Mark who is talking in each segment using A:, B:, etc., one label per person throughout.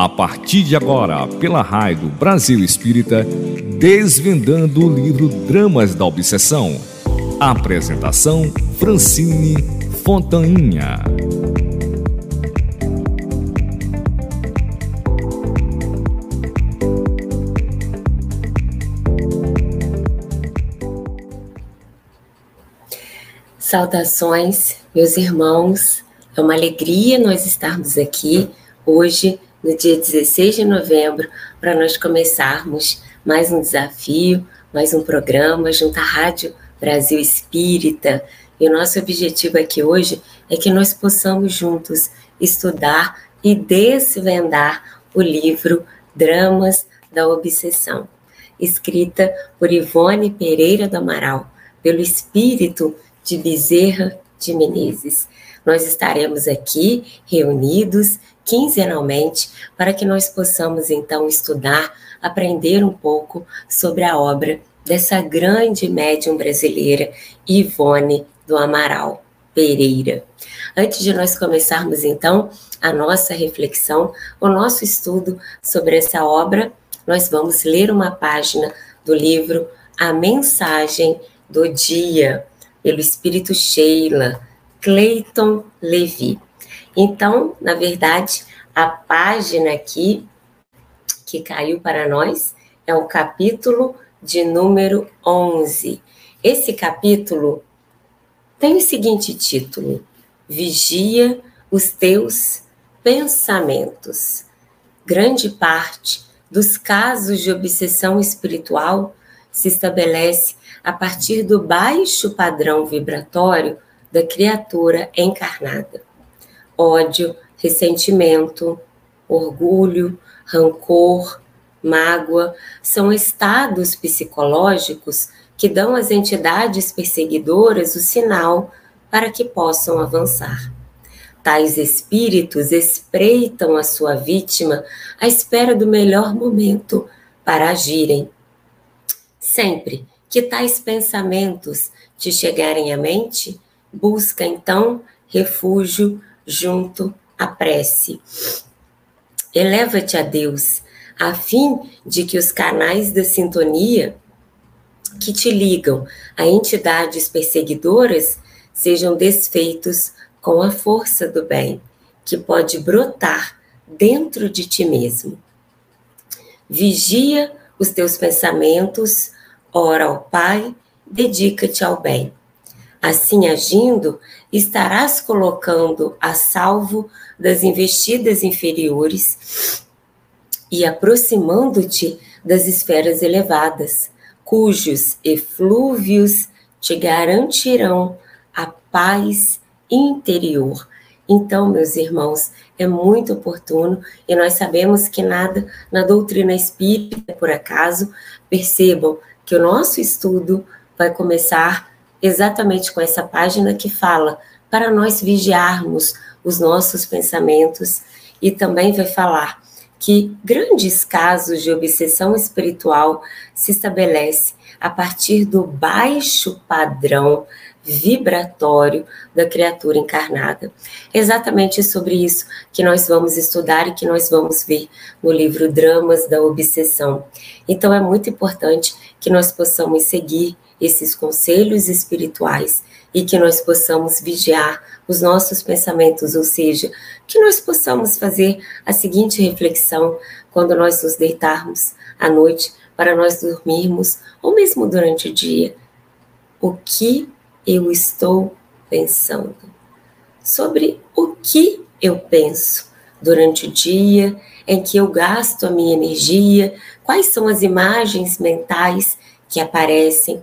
A: A partir de agora, pela Rádio Brasil Espírita, desvendando o livro Dramas da Obsessão. Apresentação Francine Fontainha.
B: Saudações, meus irmãos. É uma alegria nós estarmos aqui hoje no dia 16 de novembro, para nós começarmos mais um desafio, mais um programa junto à Rádio Brasil Espírita. E o nosso objetivo aqui hoje é que nós possamos juntos estudar e desvendar o livro Dramas da Obsessão, escrita por Ivone Pereira do Amaral, pelo espírito de Bezerra de Menezes. Nós estaremos aqui reunidos quinzenalmente, para que nós possamos então estudar, aprender um pouco sobre a obra dessa grande médium brasileira, Ivone do Amaral Pereira. Antes de nós começarmos então a nossa reflexão, o nosso estudo sobre essa obra, nós vamos ler uma página do livro A Mensagem do Dia, pelo Espírito Sheila, Clayton Levi. Então, na verdade, a página aqui que caiu para nós é o capítulo de número 11. Esse capítulo tem o seguinte título: Vigia os teus pensamentos. Grande parte dos casos de obsessão espiritual se estabelece a partir do baixo padrão vibratório da criatura encarnada ódio, ressentimento, orgulho, rancor, mágoa são estados psicológicos que dão às entidades perseguidoras o sinal para que possam avançar. Tais espíritos espreitam a sua vítima à espera do melhor momento para agirem. Sempre que tais pensamentos te chegarem à mente, busca então refúgio junto à prece. Eleva-te a Deus, a fim de que os canais da sintonia que te ligam a entidades perseguidoras sejam desfeitos com a força do bem, que pode brotar dentro de ti mesmo. Vigia os teus pensamentos, ora ao Pai, dedica-te ao bem. Assim agindo, estarás colocando a salvo das investidas inferiores e aproximando-te das esferas elevadas, cujos eflúvios te garantirão a paz interior. Então, meus irmãos, é muito oportuno e nós sabemos que nada na doutrina espírita, por acaso, percebam que o nosso estudo vai começar exatamente com essa página que fala para nós vigiarmos os nossos pensamentos e também vai falar que grandes casos de obsessão espiritual se estabelece a partir do baixo padrão vibratório da criatura encarnada. Exatamente sobre isso que nós vamos estudar e que nós vamos ver no livro Dramas da Obsessão. Então é muito importante que nós possamos seguir esses conselhos espirituais e que nós possamos vigiar os nossos pensamentos, ou seja, que nós possamos fazer a seguinte reflexão quando nós nos deitarmos à noite para nós dormirmos, ou mesmo durante o dia. O que eu estou pensando? Sobre o que eu penso durante o dia, em que eu gasto a minha energia, quais são as imagens mentais que aparecem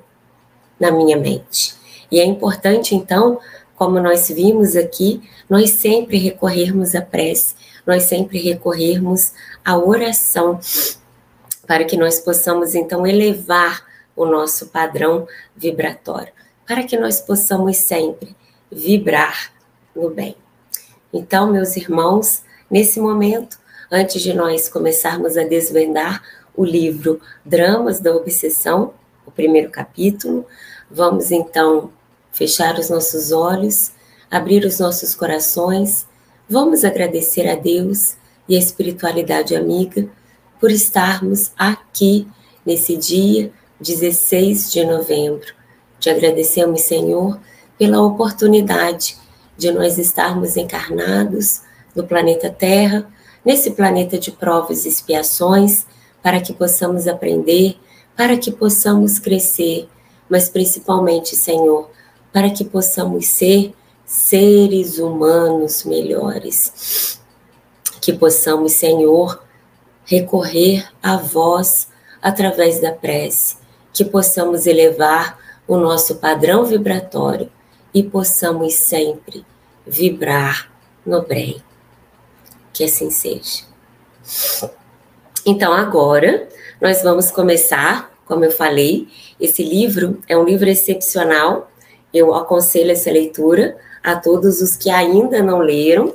B: na minha mente. E é importante, então, como nós vimos aqui, nós sempre recorrermos à prece, nós sempre recorrermos à oração, para que nós possamos, então, elevar o nosso padrão vibratório, para que nós possamos sempre vibrar no bem. Então, meus irmãos, nesse momento, antes de nós começarmos a desvendar o livro Dramas da Obsessão, o primeiro capítulo. Vamos então fechar os nossos olhos, abrir os nossos corações. Vamos agradecer a Deus e a espiritualidade amiga por estarmos aqui nesse dia 16 de novembro. Te agradecemos, Senhor, pela oportunidade de nós estarmos encarnados no planeta Terra, nesse planeta de provas e expiações, para que possamos aprender, para que possamos crescer, mas principalmente, Senhor, para que possamos ser seres humanos melhores. Que possamos, Senhor, recorrer a vós através da prece, que possamos elevar o nosso padrão vibratório e possamos sempre vibrar no bem. Que assim seja. Então, agora, nós vamos começar, como eu falei, esse livro é um livro excepcional. Eu aconselho essa leitura a todos os que ainda não leram,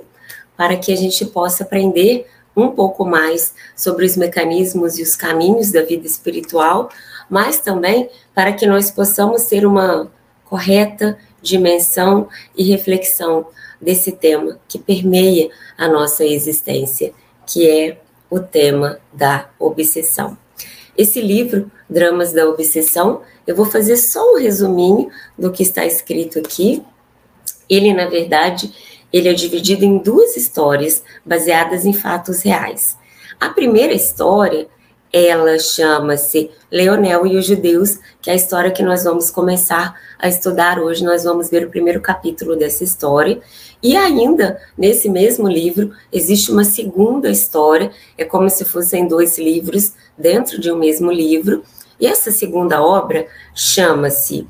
B: para que a gente possa aprender um pouco mais sobre os mecanismos e os caminhos da vida espiritual, mas também para que nós possamos ter uma correta dimensão e reflexão desse tema que permeia a nossa existência, que é o tema da obsessão. Esse livro, Dramas da Obsessão, eu vou fazer só um resuminho do que está escrito aqui. Ele, na verdade, ele é dividido em duas histórias baseadas em fatos reais. A primeira história, ela chama-se Leonel e os Judeus, que é a história que nós vamos começar a estudar hoje. Nós vamos ver o primeiro capítulo dessa história. E ainda, nesse mesmo livro, existe uma segunda história, é como se fossem dois livros dentro de um mesmo livro. E essa segunda obra chama-se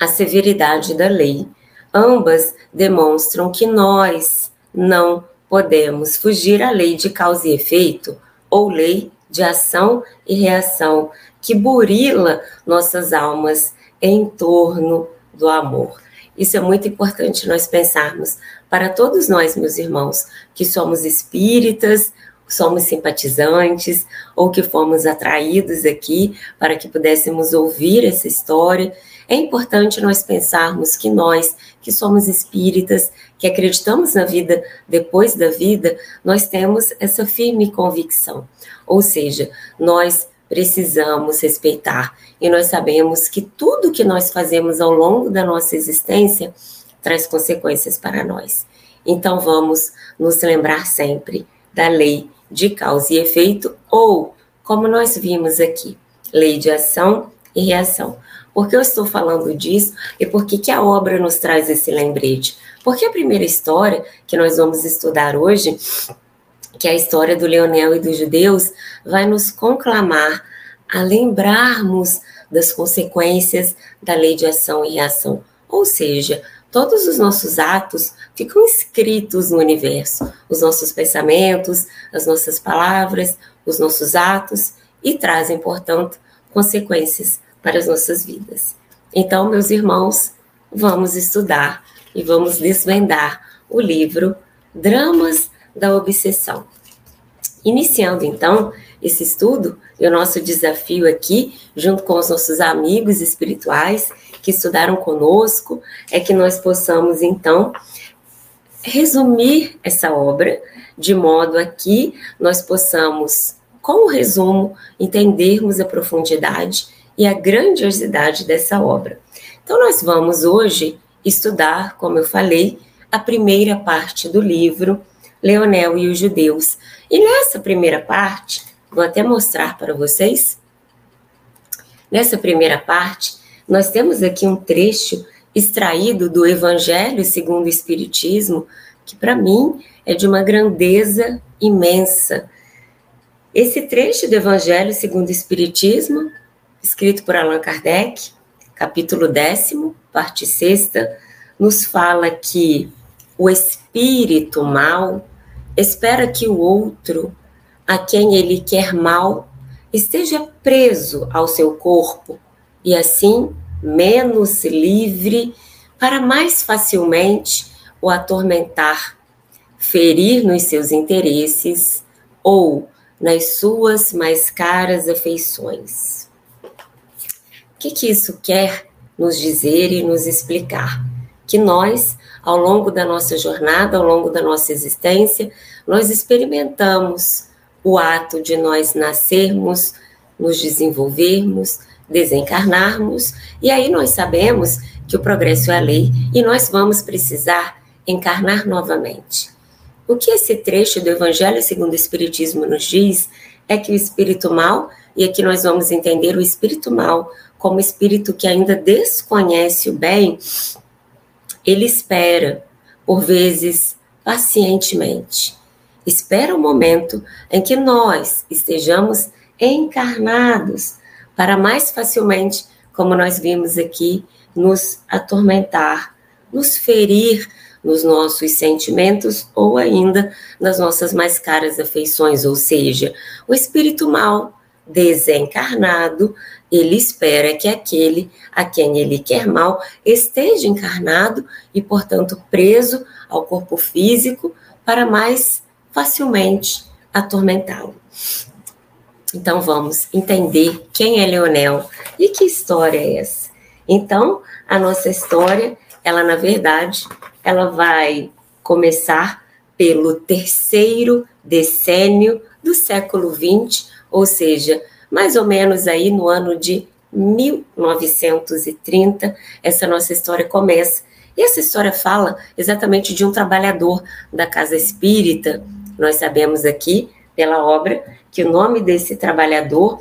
B: A Severidade da Lei ambas demonstram que nós não podemos fugir à lei de causa e efeito ou lei de ação e reação que burila nossas almas em torno do amor. Isso é muito importante nós pensarmos para todos nós, meus irmãos, que somos espíritas, somos simpatizantes ou que fomos atraídos aqui para que pudéssemos ouvir essa história é importante nós pensarmos que nós, que somos espíritas, que acreditamos na vida depois da vida, nós temos essa firme convicção. Ou seja, nós precisamos respeitar e nós sabemos que tudo que nós fazemos ao longo da nossa existência traz consequências para nós. Então vamos nos lembrar sempre da lei de causa e efeito ou, como nós vimos aqui, lei de ação e reação. Por que eu estou falando disso e por que, que a obra nos traz esse lembrete? Porque a primeira história que nós vamos estudar hoje, que a história do Leonel e dos judeus, vai nos conclamar a lembrarmos das consequências da lei de ação e reação. Ou seja, todos os nossos atos ficam escritos no universo, os nossos pensamentos, as nossas palavras, os nossos atos e trazem, portanto, consequências para as nossas vidas. Então, meus irmãos, vamos estudar e vamos desvendar o livro Dramas da Obsessão. Iniciando então esse estudo, e o nosso desafio aqui, junto com os nossos amigos espirituais que estudaram conosco, é que nós possamos então resumir essa obra de modo a que nós possamos, com o resumo, entendermos a profundidade e a grandiosidade dessa obra. Então, nós vamos hoje estudar, como eu falei, a primeira parte do livro Leonel e os Judeus. E nessa primeira parte, vou até mostrar para vocês. Nessa primeira parte, nós temos aqui um trecho extraído do Evangelho segundo o Espiritismo, que para mim é de uma grandeza imensa. Esse trecho do Evangelho segundo o Espiritismo escrito por Allan Kardec, capítulo décimo, parte sexta, nos fala que o espírito mal espera que o outro, a quem ele quer mal, esteja preso ao seu corpo e assim menos livre para mais facilmente o atormentar, ferir nos seus interesses ou nas suas mais caras afeições que, que isso quer nos dizer e nos explicar? que nós, ao longo da nossa jornada, ao longo da nossa existência, nós experimentamos o ato de nós nascermos, nos desenvolvermos, desencarnarmos, e aí nós sabemos que o progresso é a lei e nós vamos precisar encarnar novamente. O que esse trecho do Evangelho segundo o Espiritismo nos diz é que o espírito mal, e aqui nós vamos entender o espírito mal como espírito que ainda desconhece o bem, ele espera, por vezes pacientemente, espera o momento em que nós estejamos encarnados para mais facilmente, como nós vimos aqui, nos atormentar, nos ferir nos nossos sentimentos ou ainda nas nossas mais caras afeições, ou seja, o espírito mal desencarnado, ele espera que aquele a quem ele quer mal esteja encarnado e, portanto, preso ao corpo físico para mais facilmente atormentá-lo. Então vamos entender quem é Leonel e que história é essa. Então, a nossa história, ela na verdade, ela vai começar pelo terceiro decênio do século XX, ou seja, mais ou menos aí no ano de 1930, essa nossa história começa. E essa história fala exatamente de um trabalhador da casa espírita. Nós sabemos aqui, pela obra, que o nome desse trabalhador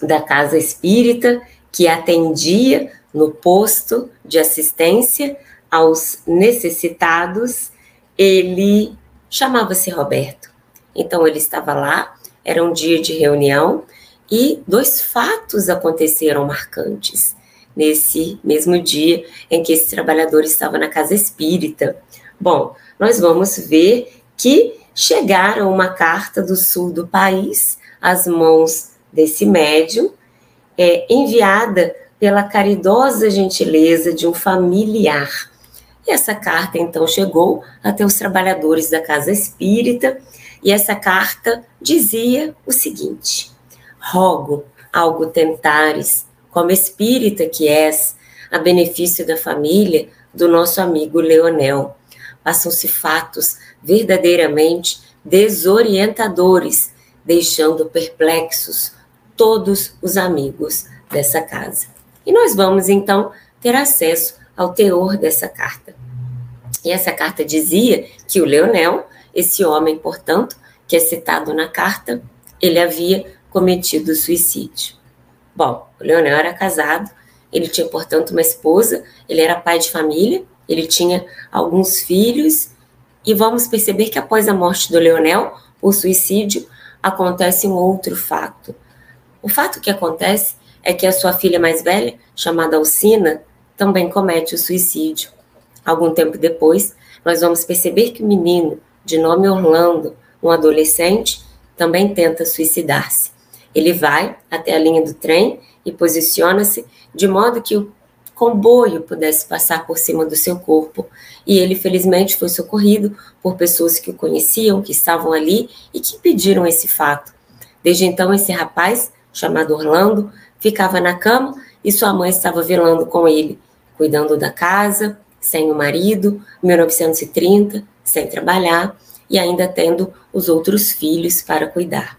B: da casa espírita que atendia no posto de assistência aos necessitados, ele chamava-se Roberto. Então ele estava lá, era um dia de reunião e dois fatos aconteceram marcantes nesse mesmo dia em que esse trabalhador estava na casa espírita. Bom, nós vamos ver que chegaram uma carta do sul do país às mãos desse médium, é, enviada pela caridosa gentileza de um familiar. E essa carta então chegou até os trabalhadores da casa espírita, e essa carta dizia o seguinte: Rogo algo tentares, como espírita que és, a benefício da família do nosso amigo Leonel. Passam-se fatos verdadeiramente desorientadores, deixando perplexos todos os amigos dessa casa. E nós vamos então ter acesso ao teor dessa carta. E essa carta dizia que o Leonel, esse homem, portanto, que é citado na carta, ele havia cometido suicídio. Bom, o Leonel era casado, ele tinha, portanto, uma esposa, ele era pai de família, ele tinha alguns filhos e vamos perceber que após a morte do Leonel, o suicídio, acontece um outro fato. O fato que acontece é que a sua filha mais velha, chamada Alcina, também comete o suicídio. Algum tempo depois, nós vamos perceber que o menino, de nome Orlando, um adolescente, também tenta suicidar-se. Ele vai até a linha do trem e posiciona-se de modo que o comboio pudesse passar por cima do seu corpo. E ele, felizmente, foi socorrido por pessoas que o conheciam, que estavam ali e que impediram esse fato. Desde então, esse rapaz, chamado Orlando, ficava na cama e sua mãe estava velando com ele, cuidando da casa, sem o marido, 1930, sem trabalhar e ainda tendo os outros filhos para cuidar.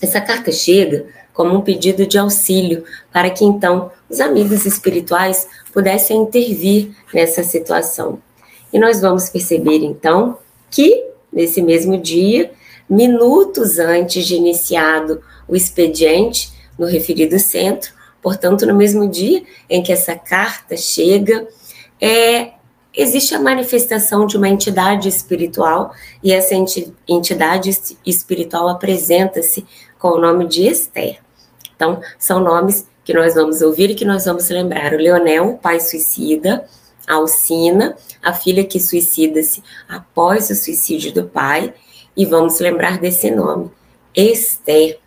B: Essa carta chega como um pedido de auxílio para que então os amigos espirituais pudessem intervir nessa situação. E nós vamos perceber então que nesse mesmo dia, minutos antes de iniciado o expediente no referido centro, portanto, no mesmo dia em que essa carta chega, é, existe a manifestação de uma entidade espiritual e essa entidade espiritual apresenta-se com o nome de Esther. Então, são nomes que nós vamos ouvir e que nós vamos lembrar. O Leonel, o pai suicida, a Alcina, a filha que suicida-se após o suicídio do pai, e vamos lembrar desse nome, Esther.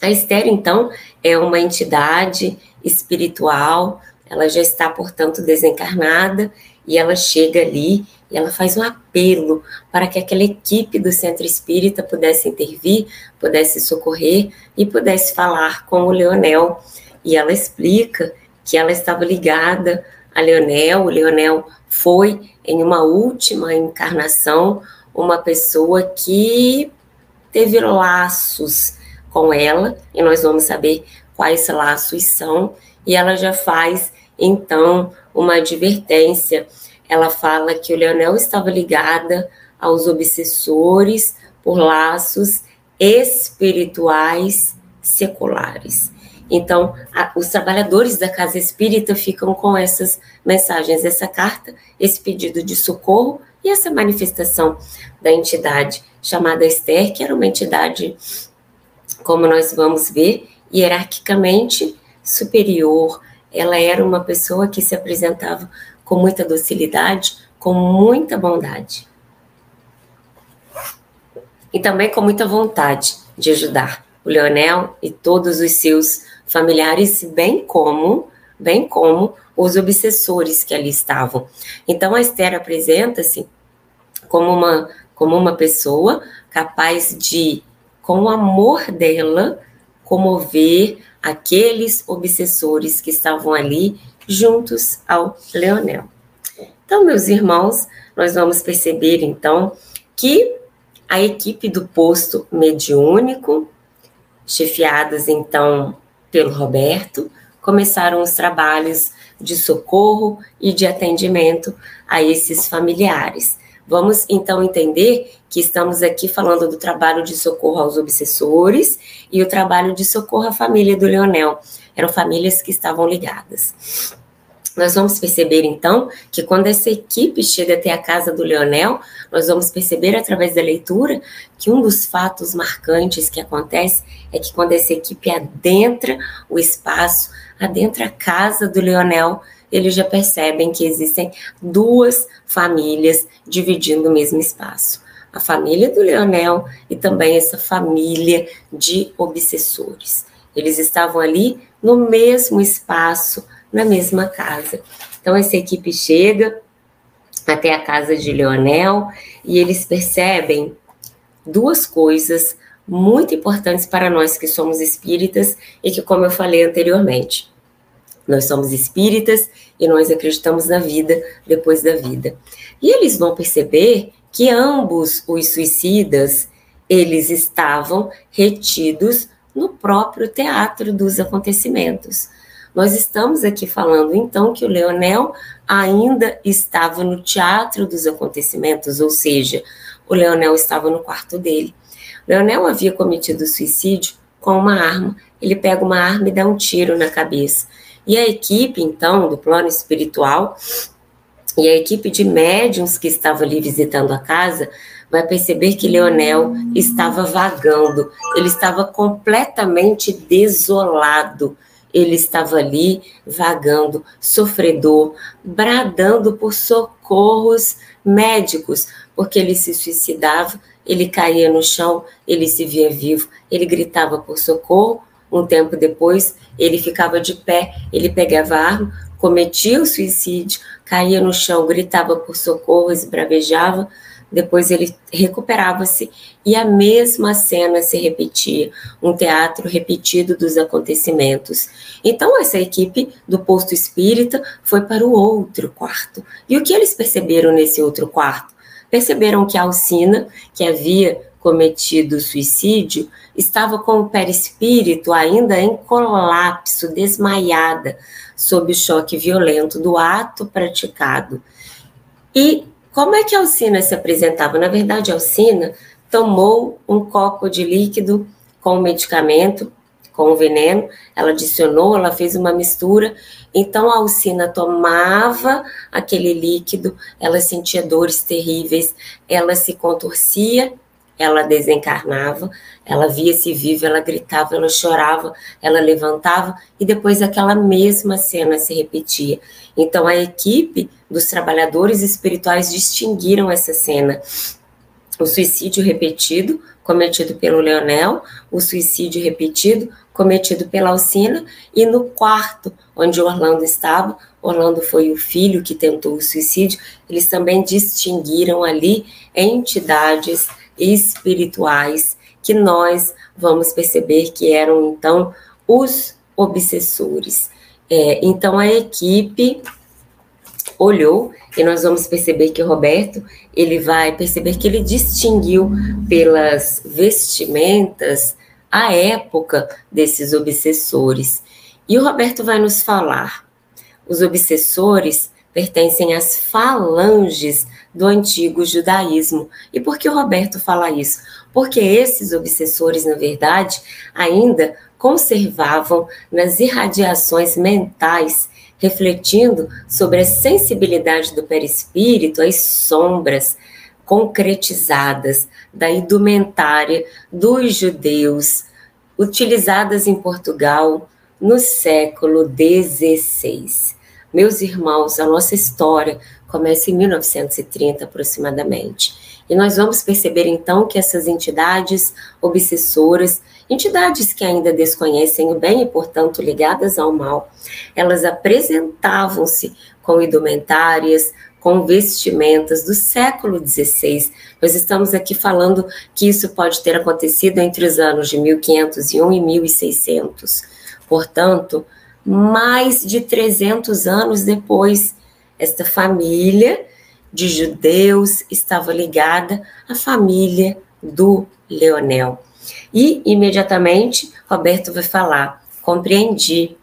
B: A Esther, então, é uma entidade espiritual, ela já está, portanto, desencarnada, e ela chega ali e ela faz um apelo para que aquela equipe do centro espírita pudesse intervir, pudesse socorrer e pudesse falar com o Leonel. E ela explica que ela estava ligada a Leonel. O Leonel foi, em uma última encarnação, uma pessoa que teve laços com ela, e nós vamos saber quais laços são, e ela já faz, então, uma advertência. Ela fala que o Leonel estava ligada aos obsessores por laços espirituais seculares. Então, a, os trabalhadores da casa espírita ficam com essas mensagens, essa carta, esse pedido de socorro e essa manifestação da entidade chamada Esther, que era uma entidade, como nós vamos ver, hierarquicamente superior. Ela era uma pessoa que se apresentava com muita docilidade, com muita bondade. E também com muita vontade de ajudar o Leonel e todos os seus familiares, bem como, bem como os obsessores que ali estavam. Então a Esther apresenta-se como uma como uma pessoa capaz de, com o amor dela, comover aqueles obsessores que estavam ali juntos ao Leonel. Então, meus irmãos, nós vamos perceber então que a equipe do posto mediúnico, chefiadas então pelo Roberto, começaram os trabalhos de socorro e de atendimento a esses familiares. Vamos então entender que estamos aqui falando do trabalho de socorro aos obsessores e o trabalho de socorro à família do Leonel. Eram famílias que estavam ligadas. Nós vamos perceber então que quando essa equipe chega até a casa do Leonel, nós vamos perceber através da leitura que um dos fatos marcantes que acontece é que quando essa equipe adentra o espaço, adentra a casa do Leonel, eles já percebem que existem duas famílias dividindo o mesmo espaço. A família do Leonel e também essa família de obsessores. Eles estavam ali no mesmo espaço, na mesma casa. Então, essa equipe chega até a casa de Leonel e eles percebem duas coisas muito importantes para nós que somos espíritas e que, como eu falei anteriormente, nós somos espíritas e nós acreditamos na vida depois da vida. E eles vão perceber que ambos os suicidas, eles estavam retidos no próprio teatro dos acontecimentos. Nós estamos aqui falando então que o Leonel ainda estava no teatro dos acontecimentos, ou seja, o Leonel estava no quarto dele. Leonel havia cometido suicídio com uma arma. Ele pega uma arma e dá um tiro na cabeça. E a equipe, então, do plano espiritual, e a equipe de médiums que estava ali visitando a casa, vai perceber que Leonel estava vagando, ele estava completamente desolado. Ele estava ali vagando, sofredor, bradando por socorros médicos, porque ele se suicidava, ele caía no chão, ele se via vivo, ele gritava por socorro, um tempo depois, ele ficava de pé, ele pegava a arma, cometia o suicídio, caía no chão, gritava por socorro, esbravejava, depois ele recuperava-se e a mesma cena se repetia, um teatro repetido dos acontecimentos. Então essa equipe do posto espírita foi para o outro quarto. E o que eles perceberam nesse outro quarto? Perceberam que a Alcina, que havia cometido suicídio, estava com o perispírito ainda em colapso, desmaiada, sob o choque violento do ato praticado. E como é que a Alcina se apresentava? Na verdade, a Alcina tomou um copo de líquido com o medicamento, com o veneno, ela adicionou, ela fez uma mistura. Então a Alcina tomava aquele líquido, ela sentia dores terríveis, ela se contorcia ela desencarnava, ela via-se viva, ela gritava, ela chorava, ela levantava e depois aquela mesma cena se repetia. Então a equipe dos trabalhadores espirituais distinguiram essa cena. O suicídio repetido, cometido pelo Leonel, o suicídio repetido, cometido pela Alcina, e no quarto, onde Orlando estava, Orlando foi o filho que tentou o suicídio, eles também distinguiram ali entidades espirituais que nós vamos perceber que eram então os obsessores. É, então a equipe olhou e nós vamos perceber que o Roberto ele vai perceber que ele distinguiu pelas vestimentas a época desses obsessores. E o Roberto vai nos falar. Os obsessores pertencem às falanges do antigo judaísmo. E por que o Roberto fala isso? Porque esses obsessores, na verdade, ainda conservavam nas irradiações mentais refletindo sobre a sensibilidade do perispírito, as sombras concretizadas da indumentária dos judeus, utilizadas em Portugal no século XVI. Meus irmãos, a nossa história começa em 1930 aproximadamente. E nós vamos perceber então que essas entidades obsessoras Entidades que ainda desconhecem o bem e, portanto, ligadas ao mal, elas apresentavam-se com indumentárias, com vestimentas do século XVI. Nós estamos aqui falando que isso pode ter acontecido entre os anos de 1501 e 1600. Portanto, mais de 300 anos depois, esta família de judeus estava ligada à família do Leonel. E, imediatamente, Roberto vai falar: compreendi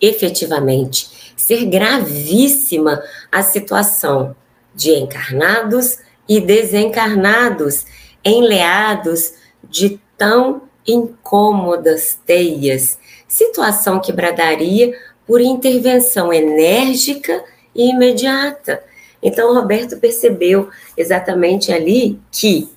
B: efetivamente ser gravíssima a situação de encarnados e desencarnados, enleados de tão incômodas teias, situação que bradaria por intervenção enérgica e imediata. Então, Roberto percebeu exatamente ali que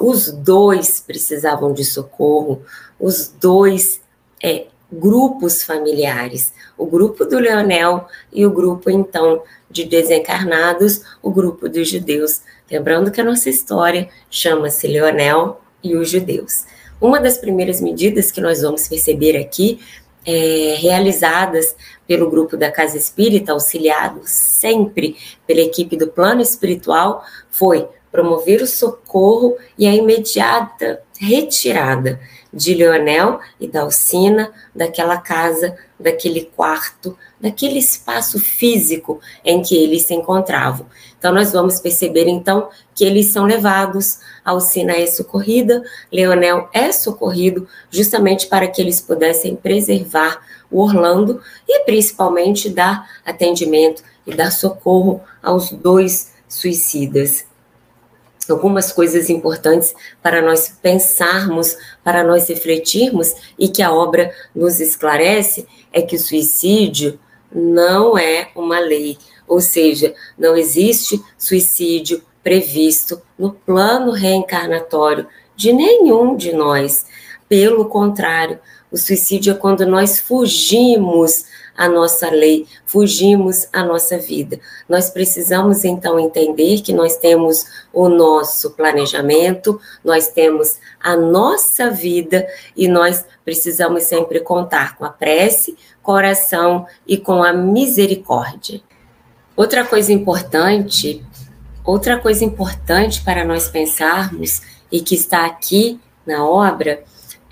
B: os dois precisavam de socorro, os dois é, grupos familiares, o grupo do Leonel e o grupo, então, de desencarnados, o grupo dos judeus. Lembrando que a nossa história chama-se Leonel e os judeus. Uma das primeiras medidas que nós vamos perceber aqui, é, realizadas pelo grupo da Casa Espírita, auxiliado sempre pela equipe do plano espiritual, foi promover o socorro e a imediata retirada de Leonel e da Alcina daquela casa, daquele quarto, daquele espaço físico em que eles se encontravam. Então nós vamos perceber então que eles são levados, Alcina é socorrida, Leonel é socorrido justamente para que eles pudessem preservar o Orlando e principalmente dar atendimento e dar socorro aos dois suicidas algumas coisas importantes para nós pensarmos, para nós refletirmos e que a obra nos esclarece é que o suicídio não é uma lei, ou seja, não existe suicídio previsto no plano reencarnatório de nenhum de nós. Pelo contrário, o suicídio é quando nós fugimos a nossa lei, fugimos a nossa vida. Nós precisamos então entender que nós temos o nosso planejamento, nós temos a nossa vida e nós precisamos sempre contar com a prece, coração e com a misericórdia. Outra coisa importante, outra coisa importante para nós pensarmos e que está aqui na obra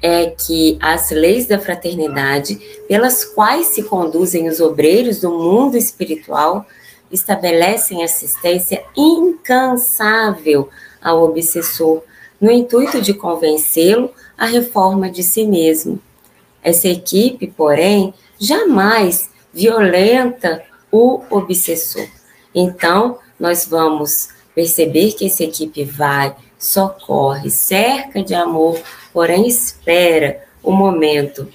B: é que as leis da fraternidade, pelas quais se conduzem os obreiros do mundo espiritual, estabelecem assistência incansável ao obsessor, no intuito de convencê-lo à reforma de si mesmo. Essa equipe, porém, jamais violenta o obsessor. Então, nós vamos perceber que essa equipe vai, socorre, cerca de amor porém espera o momento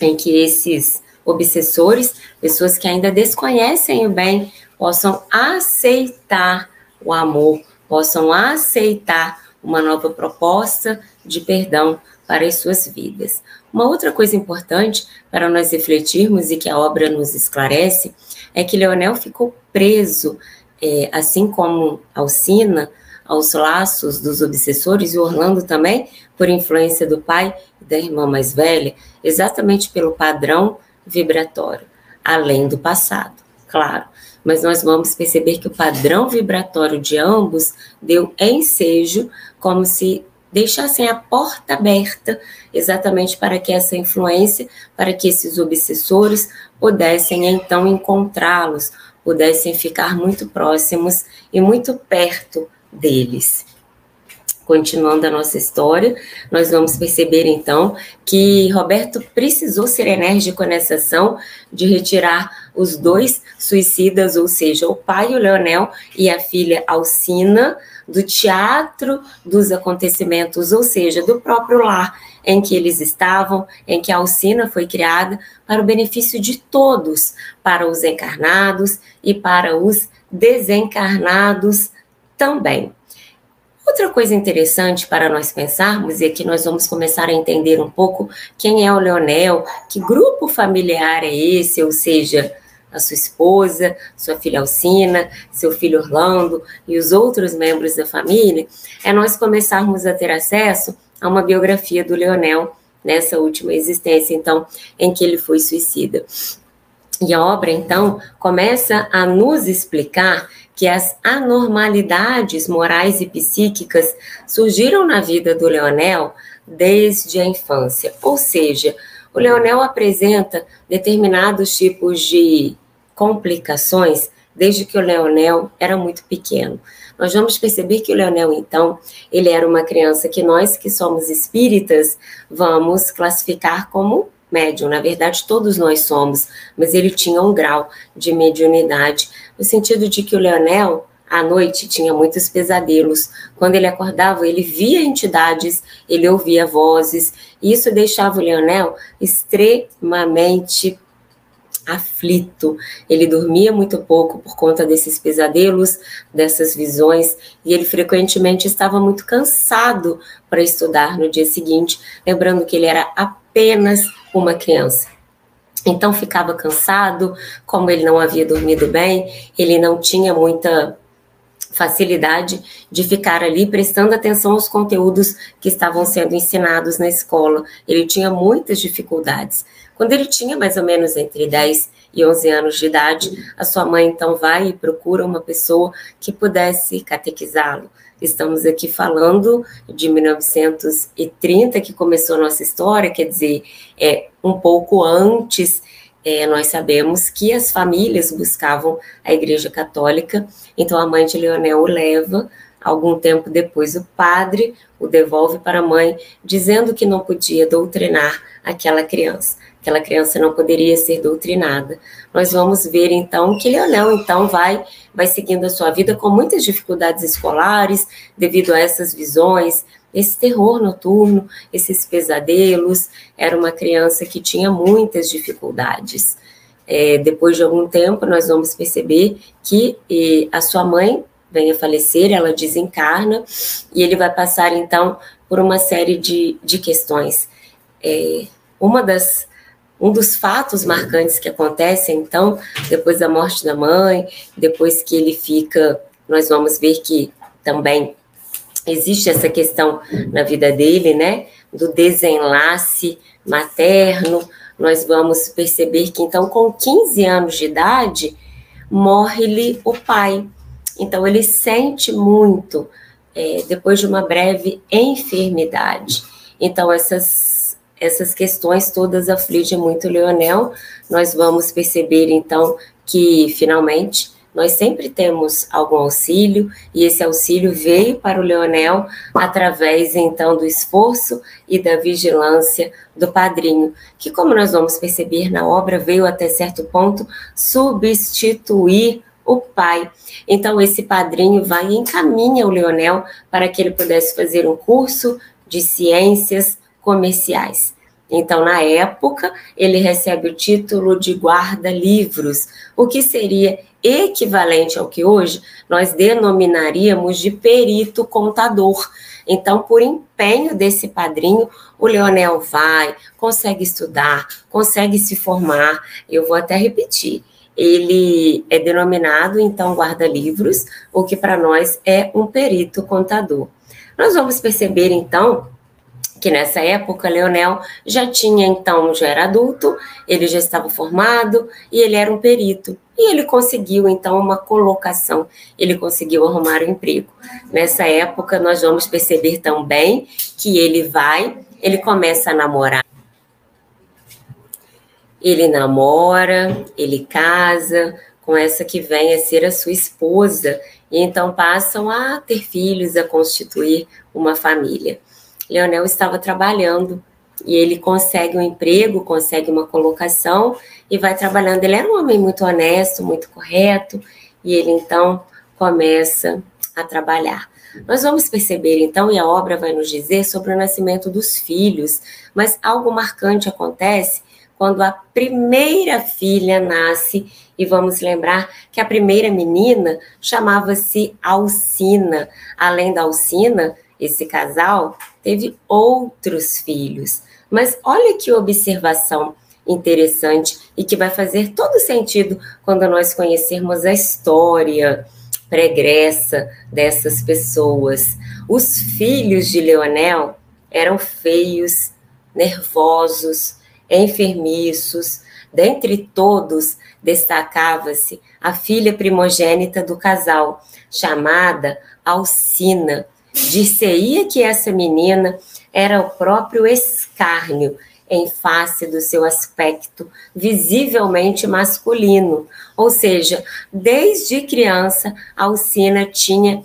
B: em que esses obsessores, pessoas que ainda desconhecem o bem, possam aceitar o amor, possam aceitar uma nova proposta de perdão para as suas vidas. Uma outra coisa importante para nós refletirmos e que a obra nos esclarece é que Leonel ficou preso, é, assim como Alcina, aos laços dos obsessores, e Orlando também, por influência do pai e da irmã mais velha, exatamente pelo padrão vibratório, além do passado, claro. Mas nós vamos perceber que o padrão vibratório de ambos deu ensejo, como se deixassem a porta aberta, exatamente para que essa influência, para que esses obsessores pudessem então encontrá-los, pudessem ficar muito próximos e muito perto deles. Continuando a nossa história, nós vamos perceber então que Roberto precisou ser enérgico nessa ação de retirar os dois suicidas, ou seja, o pai, o Leonel, e a filha Alcina, do teatro dos acontecimentos, ou seja, do próprio lar em que eles estavam, em que a Alcina foi criada, para o benefício de todos, para os encarnados e para os desencarnados também. Outra coisa interessante para nós pensarmos, e aqui nós vamos começar a entender um pouco quem é o Leonel, que grupo familiar é esse, ou seja, a sua esposa, sua filha Alcina, seu filho Orlando e os outros membros da família, é nós começarmos a ter acesso a uma biografia do Leonel nessa última existência, então, em que ele foi suicida. E a obra, então, começa a nos explicar que as anormalidades morais e psíquicas surgiram na vida do Leonel desde a infância. Ou seja, o Leonel apresenta determinados tipos de complicações desde que o Leonel era muito pequeno. Nós vamos perceber que o Leonel, então, ele era uma criança que nós, que somos espíritas, vamos classificar como médium. Na verdade, todos nós somos, mas ele tinha um grau de mediunidade, no sentido de que o Leonel, à noite, tinha muitos pesadelos. Quando ele acordava, ele via entidades, ele ouvia vozes, e isso deixava o Leonel extremamente aflito. Ele dormia muito pouco por conta desses pesadelos, dessas visões, e ele frequentemente estava muito cansado para estudar no dia seguinte, lembrando que ele era apenas uma criança. Então ficava cansado, como ele não havia dormido bem, ele não tinha muita facilidade de ficar ali prestando atenção aos conteúdos que estavam sendo ensinados na escola. Ele tinha muitas dificuldades. Quando ele tinha mais ou menos entre 10 e 11 anos de idade, a sua mãe então vai e procura uma pessoa que pudesse catequizá-lo. Estamos aqui falando de 1930 que começou a nossa história, quer dizer, é um pouco antes é, nós sabemos que as famílias buscavam a Igreja Católica, então a mãe de Leonel o leva. Algum tempo depois, o padre o devolve para a mãe, dizendo que não podia doutrinar aquela criança. Aquela criança não poderia ser doutrinada. Nós vamos ver então que Leonel então vai vai seguindo a sua vida com muitas dificuldades escolares devido a essas visões, esse terror noturno, esses pesadelos. Era uma criança que tinha muitas dificuldades. É, depois de algum tempo, nós vamos perceber que e, a sua mãe vem a falecer, ela desencarna, e ele vai passar, então, por uma série de, de questões. É, uma das, um dos fatos marcantes que acontecem, então, depois da morte da mãe, depois que ele fica, nós vamos ver que também existe essa questão na vida dele, né, do desenlace materno, nós vamos perceber que então com 15 anos de idade morre-lhe o pai. Então ele sente muito é, depois de uma breve enfermidade. Então essas essas questões todas afligem muito o Leonel. Nós vamos perceber então que finalmente nós sempre temos algum auxílio, e esse auxílio veio para o Leonel através, então, do esforço e da vigilância do padrinho, que, como nós vamos perceber na obra, veio até certo ponto substituir o pai. Então, esse padrinho vai e encaminha o Leonel para que ele pudesse fazer um curso de ciências comerciais. Então, na época, ele recebe o título de guarda-livros, o que seria equivalente ao que hoje nós denominaríamos de perito contador. Então, por empenho desse padrinho, o Leonel vai, consegue estudar, consegue se formar. Eu vou até repetir. Ele é denominado, então, guarda-livros, o que para nós é um perito contador. Nós vamos perceber, então, que nessa época Leonel já tinha então, já era adulto, ele já estava formado e ele era um perito. E ele conseguiu então uma colocação, ele conseguiu arrumar um emprego. Nessa época nós vamos perceber também que ele vai, ele começa a namorar. Ele namora, ele casa com essa que vem a ser a sua esposa, e então passam a ter filhos, a constituir uma família. Leonel estava trabalhando e ele consegue um emprego, consegue uma colocação e vai trabalhando. Ele era um homem muito honesto, muito correto, e ele então começa a trabalhar. Nós vamos perceber então, e a obra vai nos dizer sobre o nascimento dos filhos, mas algo marcante acontece quando a primeira filha nasce, e vamos lembrar que a primeira menina chamava-se Alcina. Além da Alcina, esse casal teve outros filhos. Mas olha que observação interessante e que vai fazer todo sentido quando nós conhecermos a história pregressa dessas pessoas. Os filhos de Leonel eram feios, nervosos, enfermiços. Dentre todos, destacava-se a filha primogênita do casal, chamada Alcina. Dir-se-ia que essa menina era o próprio escárnio em face do seu aspecto visivelmente masculino. Ou seja, desde criança, Alcina tinha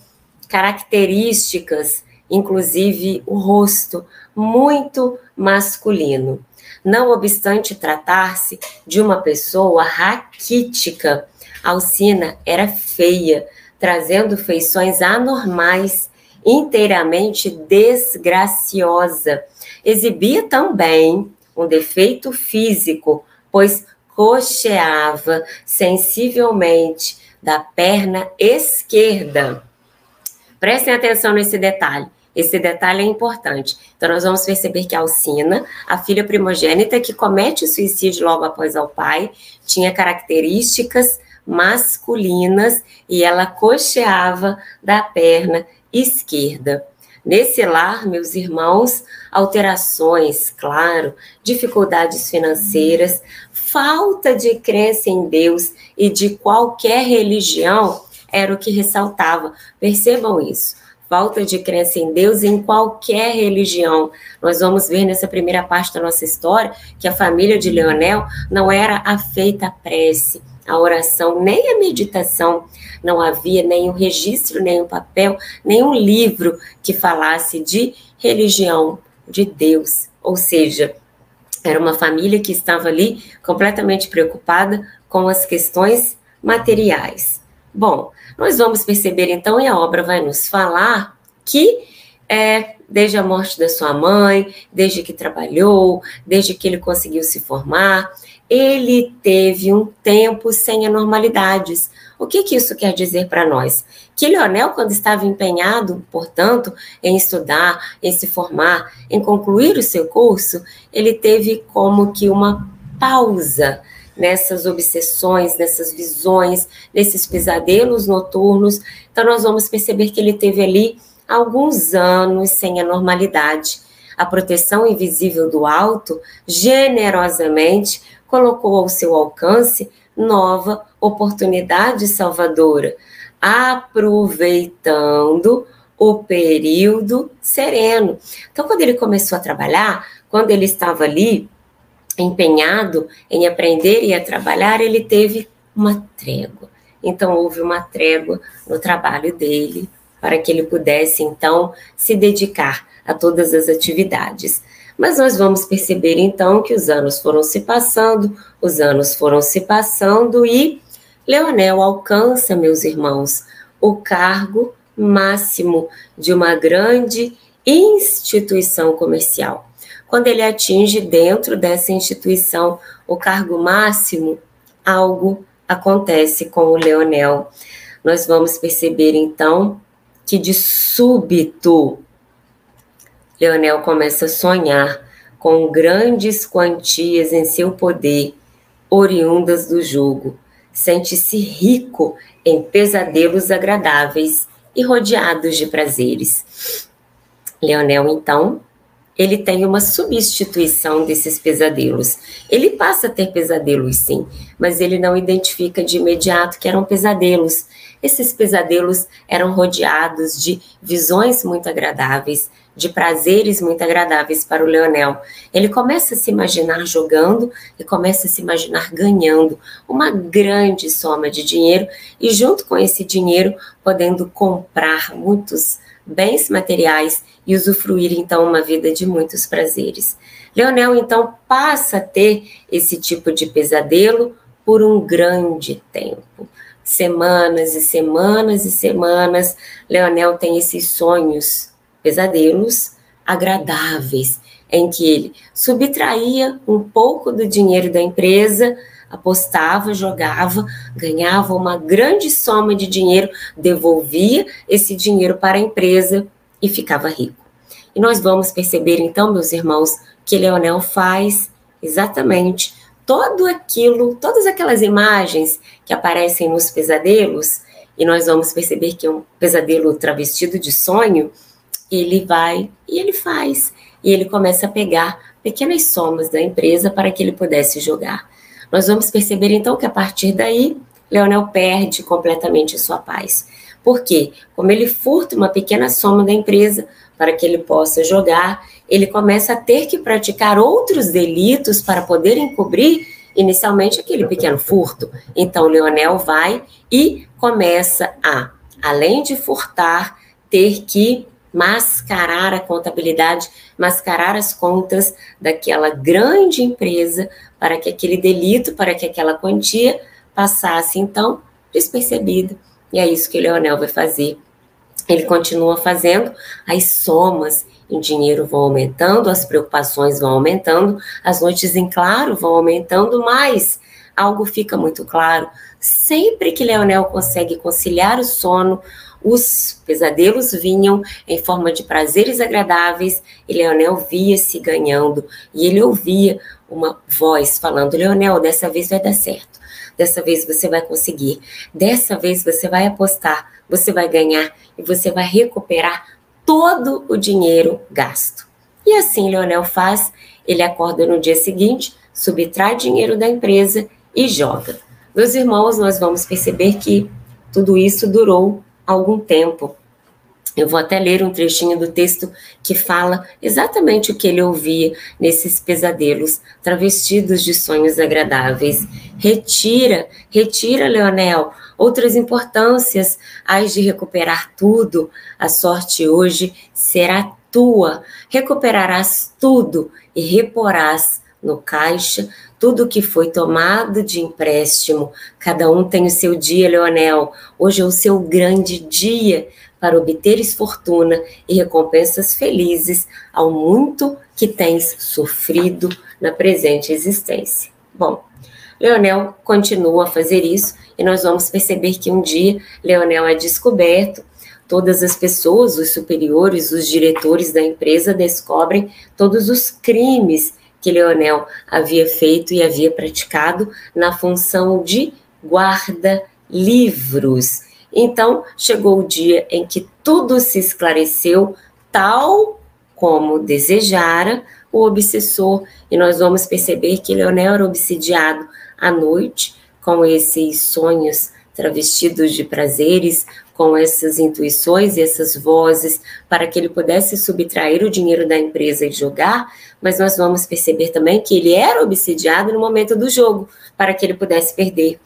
B: características, inclusive o rosto, muito masculino. Não obstante tratar-se de uma pessoa raquítica, Alcina era feia, trazendo feições anormais, inteiramente desgraciosa. Exibia também um defeito físico, pois cocheava sensivelmente da perna esquerda. Prestem atenção nesse detalhe. Esse detalhe é importante. Então, nós vamos perceber que Alcina, a filha primogênita que comete o suicídio logo após ao pai, tinha características masculinas e ela cocheava da perna esquerda. Nesse lar, meus irmãos, alterações, claro, dificuldades financeiras, falta de crença em Deus e de qualquer religião era o que ressaltava. Percebam isso. Falta de crença em Deus em qualquer religião. Nós vamos ver nessa primeira parte da nossa história que a família de Leonel não era afeita à prece, à oração, nem à meditação não havia nenhum registro, nenhum papel, nenhum livro que falasse de religião, de Deus. Ou seja, era uma família que estava ali completamente preocupada com as questões materiais. Bom, nós vamos perceber então, e a obra vai nos falar, que é, desde a morte da sua mãe, desde que trabalhou, desde que ele conseguiu se formar, ele teve um tempo sem anormalidades, o que, que isso quer dizer para nós? Que Leonel, quando estava empenhado, portanto, em estudar, em se formar, em concluir o seu curso, ele teve como que uma pausa nessas obsessões, nessas visões, nesses pesadelos noturnos. Então, nós vamos perceber que ele teve ali alguns anos sem a normalidade. A proteção invisível do alto, generosamente, colocou ao seu alcance nova oportunidade salvadora, aproveitando o período sereno. Então, quando ele começou a trabalhar, quando ele estava ali empenhado em aprender e a trabalhar, ele teve uma trégua. Então, houve uma trégua no trabalho dele, para que ele pudesse, então, se dedicar a todas as atividades. Mas nós vamos perceber então que os anos foram se passando, os anos foram se passando e Leonel alcança, meus irmãos, o cargo máximo de uma grande instituição comercial. Quando ele atinge dentro dessa instituição o cargo máximo, algo acontece com o Leonel. Nós vamos perceber então que de súbito Leonel começa a sonhar com grandes quantias em seu poder, oriundas do jogo. Sente-se rico em pesadelos agradáveis e rodeados de prazeres. Leonel, então, ele tem uma substituição desses pesadelos. Ele passa a ter pesadelos, sim, mas ele não identifica de imediato que eram pesadelos. Esses pesadelos eram rodeados de visões muito agradáveis, de prazeres muito agradáveis para o Leonel. Ele começa a se imaginar jogando e começa a se imaginar ganhando uma grande soma de dinheiro e, junto com esse dinheiro, podendo comprar muitos bens materiais e usufruir então uma vida de muitos prazeres. Leonel então passa a ter esse tipo de pesadelo por um grande tempo. Semanas e semanas e semanas, Leonel tem esses sonhos, pesadelos agradáveis, em que ele subtraía um pouco do dinheiro da empresa apostava, jogava, ganhava uma grande soma de dinheiro, devolvia esse dinheiro para a empresa e ficava rico. E nós vamos perceber então, meus irmãos, que Leonel faz exatamente todo aquilo, todas aquelas imagens que aparecem nos pesadelos, e nós vamos perceber que é um pesadelo travestido de sonho, ele vai e ele faz. E ele começa a pegar pequenas somas da empresa para que ele pudesse jogar. Nós vamos perceber então que a partir daí, Leonel perde completamente a sua paz. Por quê? Como ele furta uma pequena soma da empresa para que ele possa jogar, ele começa a ter que praticar outros delitos para poder encobrir inicialmente aquele pequeno furto. Então, Leonel vai e começa a, além de furtar, ter que mascarar a contabilidade, mascarar as contas daquela grande empresa para que aquele delito, para que aquela quantia passasse então despercebida. E é isso que Leonel vai fazer. Ele continua fazendo, as somas em dinheiro vão aumentando, as preocupações vão aumentando, as noites em claro vão aumentando, mas algo fica muito claro. Sempre que Leonel consegue conciliar o sono, os pesadelos vinham em forma de prazeres agradáveis e Leonel via-se ganhando e ele ouvia uma voz falando: Leonel, dessa vez vai dar certo. Dessa vez você vai conseguir. Dessa vez você vai apostar, você vai ganhar e você vai recuperar todo o dinheiro gasto. E assim Leonel faz. Ele acorda no dia seguinte, subtrai dinheiro da empresa e joga. Meus irmãos, nós vamos perceber que tudo isso durou algum tempo. Eu vou até ler um trechinho do texto que fala exatamente o que ele ouvia nesses pesadelos, travestidos de sonhos agradáveis. Retira, retira, Leonel, outras importâncias, hás de recuperar tudo. A sorte hoje será tua. Recuperarás tudo e reporás no caixa tudo que foi tomado de empréstimo. Cada um tem o seu dia, Leonel. Hoje é o seu grande dia para obteres fortuna e recompensas felizes ao muito que tens sofrido na presente existência. Bom, Leonel continua a fazer isso e nós vamos perceber que um dia Leonel é descoberto, todas as pessoas, os superiores, os diretores da empresa descobrem todos os crimes que Leonel havia feito e havia praticado na função de guarda-livros. Então, chegou o dia em que tudo se esclareceu, tal como desejara o obsessor, e nós vamos perceber que Leonel era obsidiado à noite com esses sonhos travestidos de prazeres, com essas intuições e essas vozes para que ele pudesse subtrair o dinheiro da empresa e jogar, mas nós vamos perceber também que ele era obsidiado no momento do jogo para que ele pudesse perder.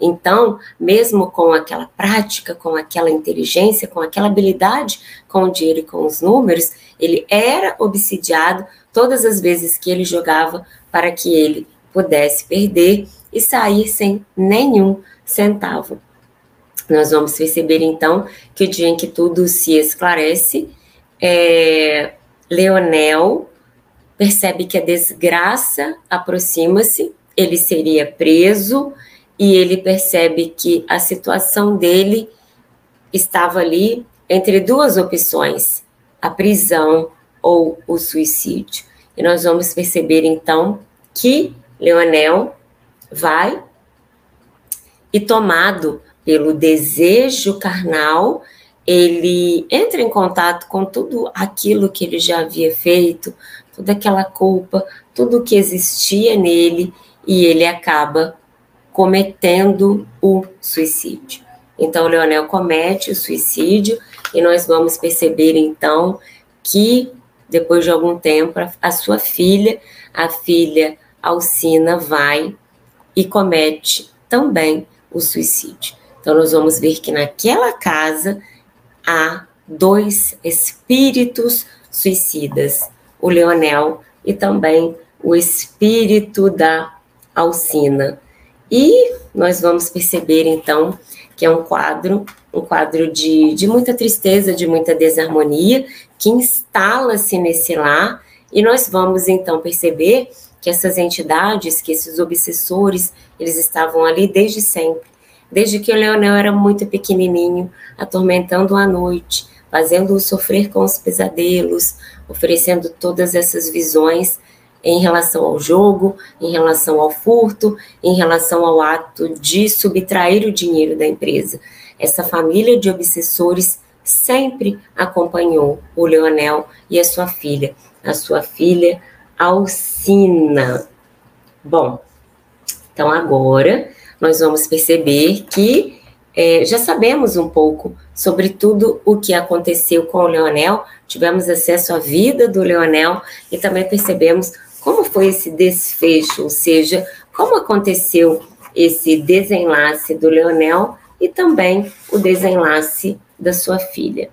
B: Então, mesmo com aquela prática, com aquela inteligência, com aquela habilidade com o dinheiro e com os números, ele era obsidiado todas as vezes que ele jogava para que ele pudesse perder e sair sem nenhum centavo. Nós vamos perceber então que o dia em que tudo se esclarece, é, Leonel percebe que a desgraça aproxima-se, ele seria preso e ele percebe que a situação dele estava ali entre duas opções, a prisão ou o suicídio. E nós vamos perceber então que Leonel vai e tomado pelo desejo carnal, ele entra em contato com tudo aquilo que ele já havia feito, toda aquela culpa, tudo que existia nele, e ele acaba cometendo o suicídio. Então, o Leonel comete o suicídio, e nós vamos perceber então que, depois de algum tempo, a sua filha, a filha Alcina, vai e comete também o suicídio. Então, nós vamos ver que naquela casa há dois espíritos suicidas, o Leonel e também o espírito da Alcina. E nós vamos perceber então que é um quadro, um quadro de, de muita tristeza, de muita desarmonia, que instala-se nesse lar, e nós vamos então perceber que essas entidades, que esses obsessores, eles estavam ali desde sempre desde que o Leonel era muito pequenininho, atormentando a noite, fazendo-o sofrer com os pesadelos, oferecendo todas essas visões em relação ao jogo, em relação ao furto, em relação ao ato de subtrair o dinheiro da empresa. Essa família de obsessores sempre acompanhou o Leonel e a sua filha, a sua filha Alcina. Bom, então agora nós vamos perceber que é, já sabemos um pouco sobre tudo o que aconteceu com o Leonel, tivemos acesso à vida do Leonel e também percebemos como foi esse desfecho, ou seja, como aconteceu esse desenlace do Leonel e também o desenlace da sua filha.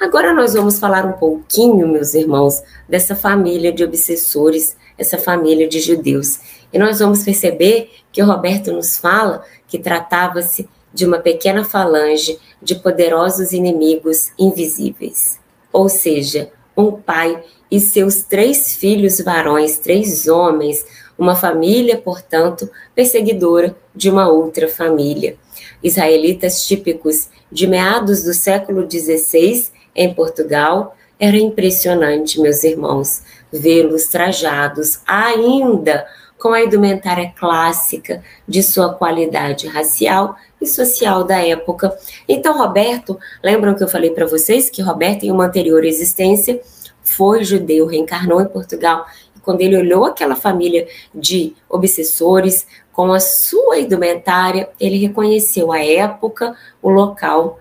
B: Agora nós vamos falar um pouquinho, meus irmãos, dessa família de obsessores, essa família de judeus. E nós vamos perceber que o Roberto nos fala que tratava-se de uma pequena falange de poderosos inimigos invisíveis. Ou seja, um pai e seus três filhos varões, três homens, uma família, portanto, perseguidora de uma outra família. Israelitas típicos de meados do século XVI em Portugal, era impressionante, meus irmãos, vê-los trajados ainda com a indumentária clássica de sua qualidade racial e social da época. Então, Roberto, lembram que eu falei para vocês que Roberto, em uma anterior existência, foi judeu, reencarnou em Portugal. E quando ele olhou aquela família de obsessores com a sua indumentária, ele reconheceu a época, o local.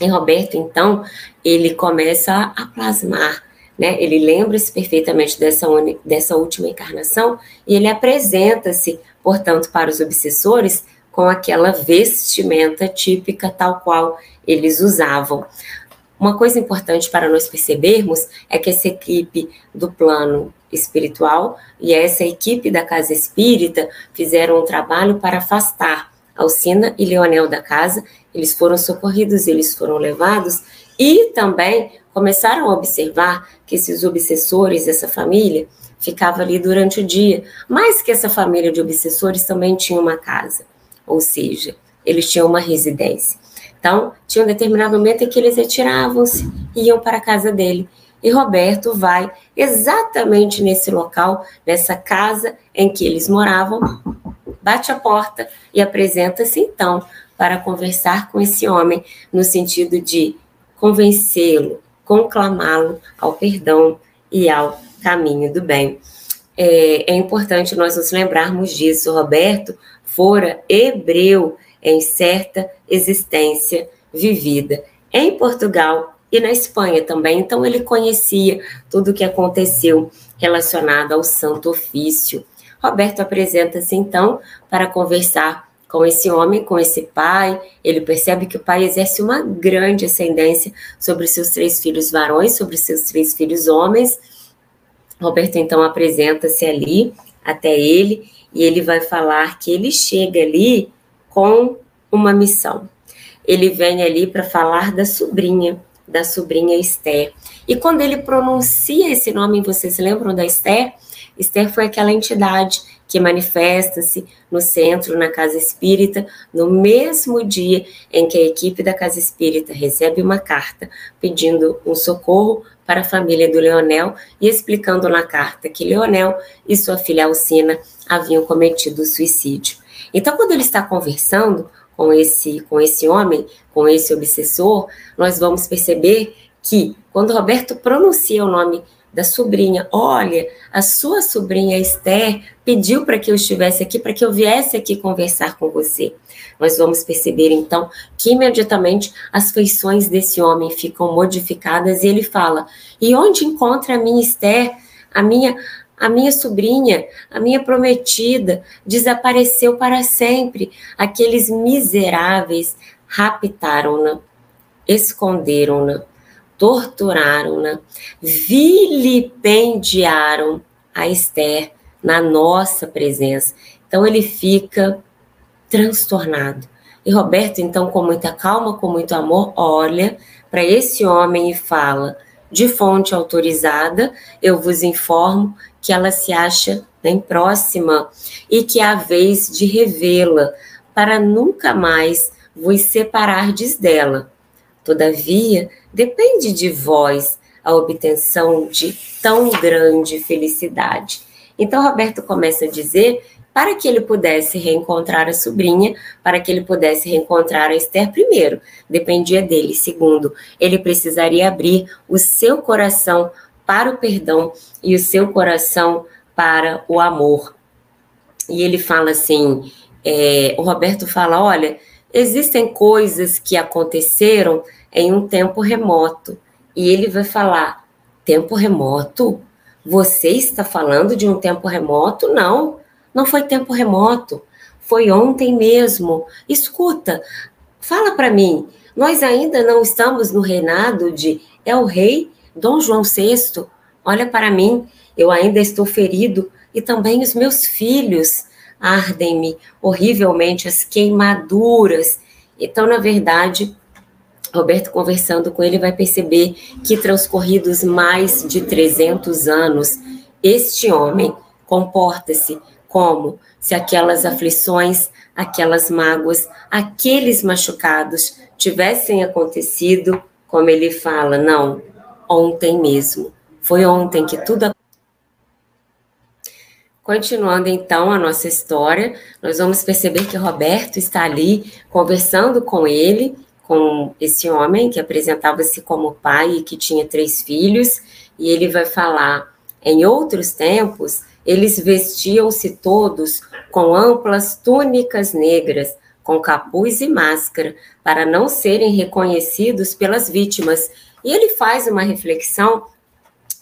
B: E Roberto, então, ele começa a plasmar né? Ele lembra-se perfeitamente dessa, dessa última encarnação e ele apresenta-se, portanto, para os obsessores com aquela vestimenta típica tal qual eles usavam. Uma coisa importante para nós percebermos é que essa equipe do plano espiritual e essa equipe da casa espírita fizeram um trabalho para afastar Alcina e Leonel da casa. Eles foram socorridos, eles foram levados e também começaram a observar que esses obsessores, essa família, ficava ali durante o dia, mas que essa família de obsessores também tinha uma casa, ou seja, eles tinham uma residência. Então, tinha um determinado momento em que eles retiravam-se e iam para a casa dele. E Roberto vai exatamente nesse local, nessa casa em que eles moravam, bate a porta e apresenta-se então para conversar com esse homem, no sentido de convencê-lo, conclamá-lo ao perdão e ao caminho do bem. É, é, importante nós nos lembrarmos disso. Roberto fora hebreu em certa existência vivida em Portugal e na Espanha também. Então, ele conhecia tudo o que aconteceu relacionado ao Santo Ofício. Roberto apresenta-se então para conversar com esse homem, com esse pai. Ele percebe que o pai exerce uma grande ascendência sobre seus três filhos varões, sobre seus três filhos homens. Roberto então apresenta-se ali até ele e ele vai falar que ele chega ali com uma missão. Ele vem ali para falar da sobrinha, da sobrinha Esther. E quando ele pronuncia esse nome, vocês lembram da Esther? Esther foi aquela entidade que manifesta-se no centro, na casa espírita, no mesmo dia em que a equipe da casa espírita recebe uma carta pedindo um socorro para a família do Leonel e explicando na carta que Leonel e sua filha Alcina haviam cometido suicídio. Então, quando ele está conversando com esse, com esse homem, com esse obsessor, nós vamos perceber que quando Roberto pronuncia o nome da sobrinha, olha, a sua sobrinha Esther pediu para que eu estivesse aqui, para que eu viesse aqui conversar com você. Nós vamos perceber então que imediatamente as feições desse homem ficam modificadas e ele fala: "E onde encontra a minha Esther, a minha a minha sobrinha, a minha prometida, desapareceu para sempre. Aqueles miseráveis raptaram-na, esconderam-na, torturaram-na, vilipendiaram a Esther na nossa presença. Então ele fica transtornado. E Roberto, então, com muita calma, com muito amor, olha para esse homem e fala: de fonte autorizada, eu vos informo que ela se acha bem próxima e que é a vez de revê-la, para nunca mais vos separardes dela. Todavia, depende de vós a obtenção de tão grande felicidade. Então, Roberto começa a dizer para que ele pudesse reencontrar a sobrinha, para que ele pudesse reencontrar a Esther, primeiro, dependia dele. Segundo, ele precisaria abrir o seu coração para o perdão e o seu coração para o amor. E ele fala assim: é, o Roberto fala, olha, existem coisas que aconteceram em um tempo remoto. E ele vai falar: tempo remoto? Você está falando de um tempo remoto? Não. Não foi tempo remoto, foi ontem mesmo. Escuta, fala para mim, nós ainda não estamos no reinado de El Rei Dom João VI? Olha para mim, eu ainda estou ferido e também os meus filhos ardem-me horrivelmente as queimaduras. Então, na verdade, Roberto conversando com ele vai perceber que transcorridos mais de 300 anos, este homem comporta-se como se aquelas aflições, aquelas mágoas, aqueles machucados tivessem acontecido, como ele fala, não, ontem mesmo. Foi ontem que tudo Continuando então a nossa história, nós vamos perceber que Roberto está ali conversando com ele, com esse homem que apresentava-se como pai e que tinha três filhos, e ele vai falar: em outros tempos, eles vestiam-se todos com amplas túnicas negras, com capuz e máscara, para não serem reconhecidos pelas vítimas. E ele faz uma reflexão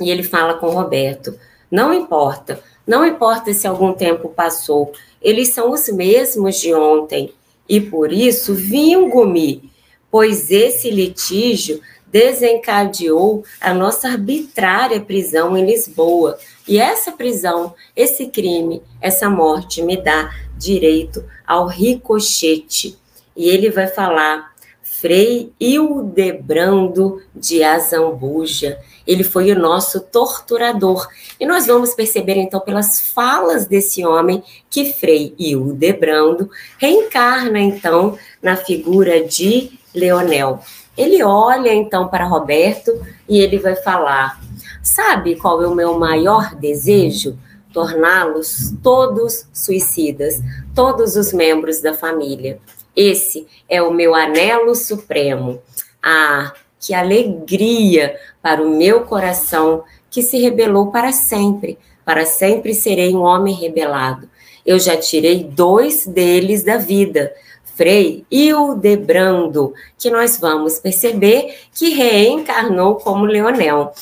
B: e ele fala com Roberto: não importa, não importa se algum tempo passou, eles são os mesmos de ontem. E por isso vingo-me, pois esse litígio desencadeou a nossa arbitrária prisão em Lisboa e essa prisão, esse crime, essa morte me dá direito ao ricochete. E ele vai falar Frei Hildebrando de Azambuja. Ele foi o nosso torturador. E nós vamos perceber, então, pelas falas desse homem, que Frei Hildebrando reencarna, então, na figura de Leonel. Ele olha, então, para Roberto e ele vai falar: Sabe qual é o meu maior desejo? Torná-los todos suicidas, todos os membros da família. Esse é o meu anelo supremo. Ah, que alegria para o meu coração que se rebelou para sempre. Para sempre serei um homem rebelado. Eu já tirei dois deles da vida, Frei Hildebrando, que nós vamos perceber que reencarnou como Leonel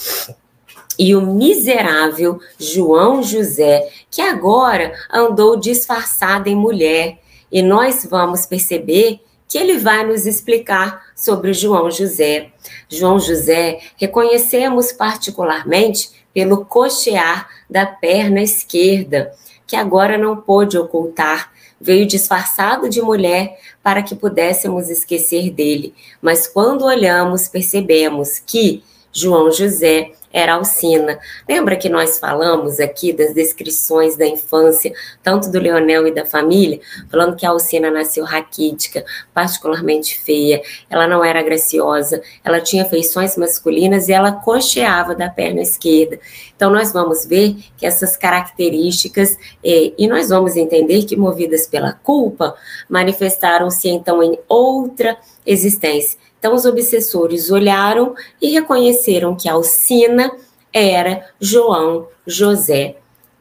B: e o miserável João José, que agora andou disfarçado em mulher. E nós vamos perceber que ele vai nos explicar sobre João José. João José reconhecemos particularmente pelo cochear da perna esquerda, que agora não pôde ocultar. Veio disfarçado de mulher para que pudéssemos esquecer dele. Mas quando olhamos, percebemos que João José era Alcina. Lembra que nós falamos aqui das descrições da infância, tanto do Leonel e da família, falando que a Alcina nasceu raquítica, particularmente feia, ela não era graciosa, ela tinha feições masculinas e ela cocheava da perna esquerda. Então, nós vamos ver que essas características, eh, e nós vamos entender que, movidas pela culpa, manifestaram-se então em outra existência. Então, os obsessores olharam e reconheceram que Alcina era João José,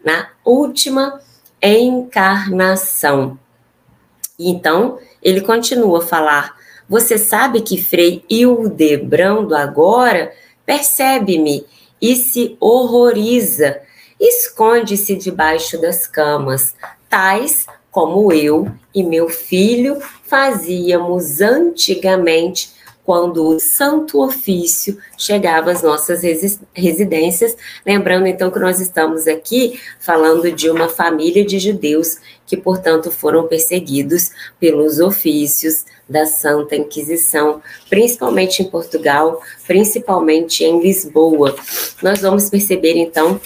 B: na última encarnação. Então, ele continua a falar: Você sabe que Frei Hildebrando agora percebe-me e se horroriza, esconde-se debaixo das camas, tais como eu e meu filho fazíamos antigamente quando o santo ofício chegava às nossas residências. Lembrando então que nós estamos aqui falando de uma família de judeus que, portanto, foram perseguidos pelos ofícios da Santa Inquisição, principalmente em Portugal, principalmente em Lisboa. Nós vamos perceber então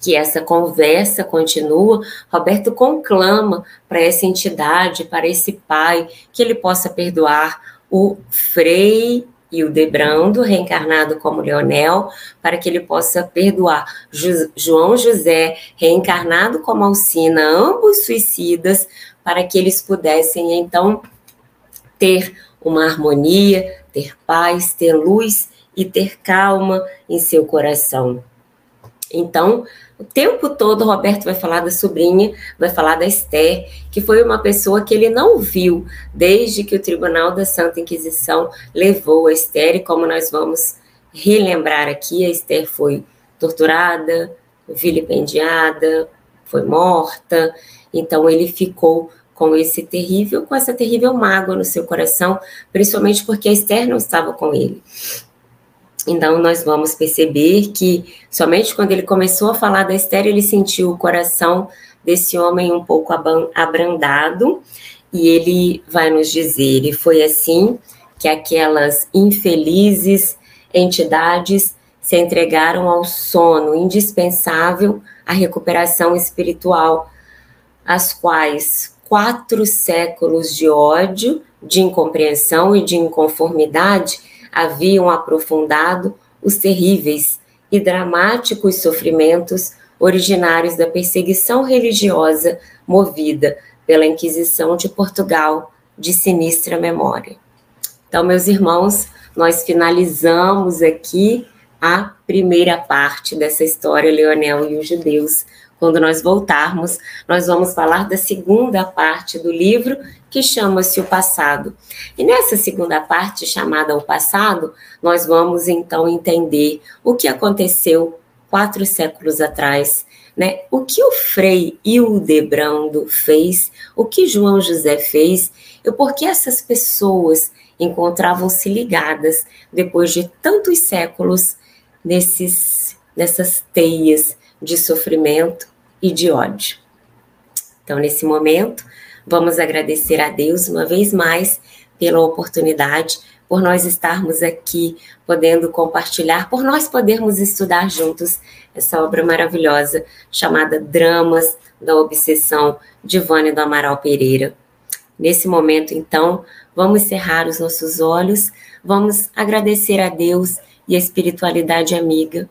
B: que essa conversa continua, Roberto conclama para essa entidade, para esse pai, que ele possa perdoar o Frei e o Debrando, reencarnado como Leonel, para que ele possa perdoar João José, reencarnado como Alcina, ambos suicidas, para que eles pudessem então ter uma harmonia, ter paz, ter luz e ter calma em seu coração. Então, o tempo todo, Roberto vai falar da sobrinha, vai falar da Esther, que foi uma pessoa que ele não viu desde que o Tribunal da Santa Inquisição levou a Esther, e como nós vamos relembrar aqui, a Esther foi torturada, vilipendiada, foi morta, então ele ficou com esse terrível, com essa terrível mágoa no seu coração, principalmente porque a Esther não estava com ele. Então, nós vamos perceber que somente quando ele começou a falar da Esther, ele sentiu o coração desse homem um pouco abrandado, e ele vai nos dizer: e foi assim que aquelas infelizes entidades se entregaram ao sono indispensável à recuperação espiritual, as quais quatro séculos de ódio, de incompreensão e de inconformidade haviam aprofundado os terríveis e dramáticos sofrimentos originários da perseguição religiosa movida pela Inquisição de Portugal de sinistra memória. Então, meus irmãos, nós finalizamos aqui a primeira parte dessa história, Leonel e os judeus, quando nós voltarmos, nós vamos falar da segunda parte do livro, que chama-se O Passado. E nessa segunda parte, chamada O Passado, nós vamos então entender o que aconteceu quatro séculos atrás, né? O que o Frei Hildebrando fez, o que João José fez, e por que essas pessoas encontravam-se ligadas depois de tantos séculos nesses, nessas teias de sofrimento e de ódio. Então, nesse momento, vamos agradecer a Deus uma vez mais pela oportunidade, por nós estarmos aqui podendo compartilhar, por nós podermos estudar juntos essa obra maravilhosa chamada Dramas da Obsessão de Vânia do Amaral Pereira. Nesse momento, então, vamos cerrar os nossos olhos, vamos agradecer a Deus e a espiritualidade amiga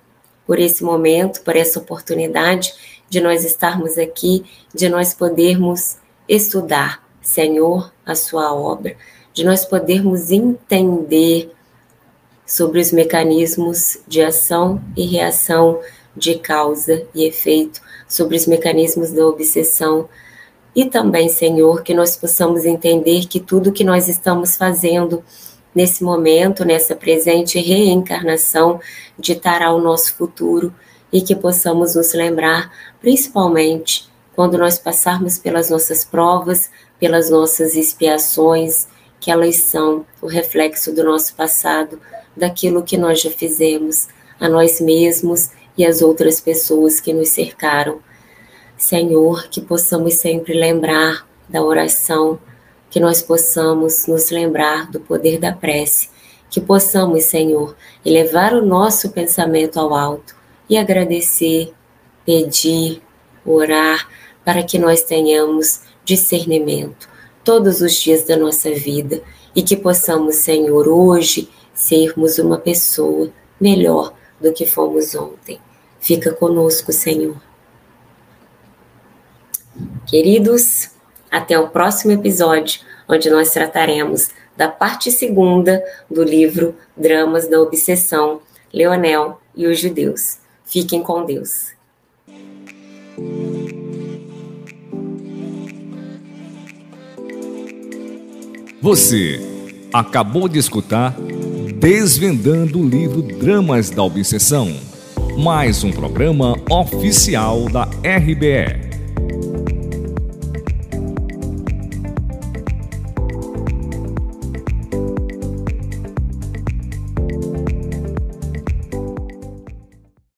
B: por esse momento, por essa oportunidade de nós estarmos aqui, de nós podermos estudar, Senhor, a sua obra, de nós podermos entender sobre os mecanismos de ação e reação, de causa e efeito, sobre os mecanismos da obsessão. E também, Senhor, que nós possamos entender que tudo que nós estamos fazendo nesse momento, nessa presente reencarnação, ditará o nosso futuro e que possamos nos lembrar, principalmente quando nós passarmos pelas nossas provas, pelas nossas expiações, que elas são o reflexo do nosso passado, daquilo que nós já fizemos a nós mesmos e às outras pessoas que nos cercaram. Senhor, que possamos sempre lembrar da oração que nós possamos nos lembrar do poder da prece, que possamos, Senhor, elevar o nosso pensamento ao alto e agradecer, pedir, orar, para que nós tenhamos discernimento todos os dias da nossa vida e que possamos, Senhor, hoje sermos uma pessoa melhor do que fomos ontem. Fica conosco, Senhor. Queridos, até o próximo episódio, onde nós trataremos da parte segunda do livro Dramas da Obsessão, Leonel e os Judeus. Fiquem com Deus.
A: Você acabou de escutar Desvendando o livro Dramas da Obsessão, mais um programa oficial da RBE.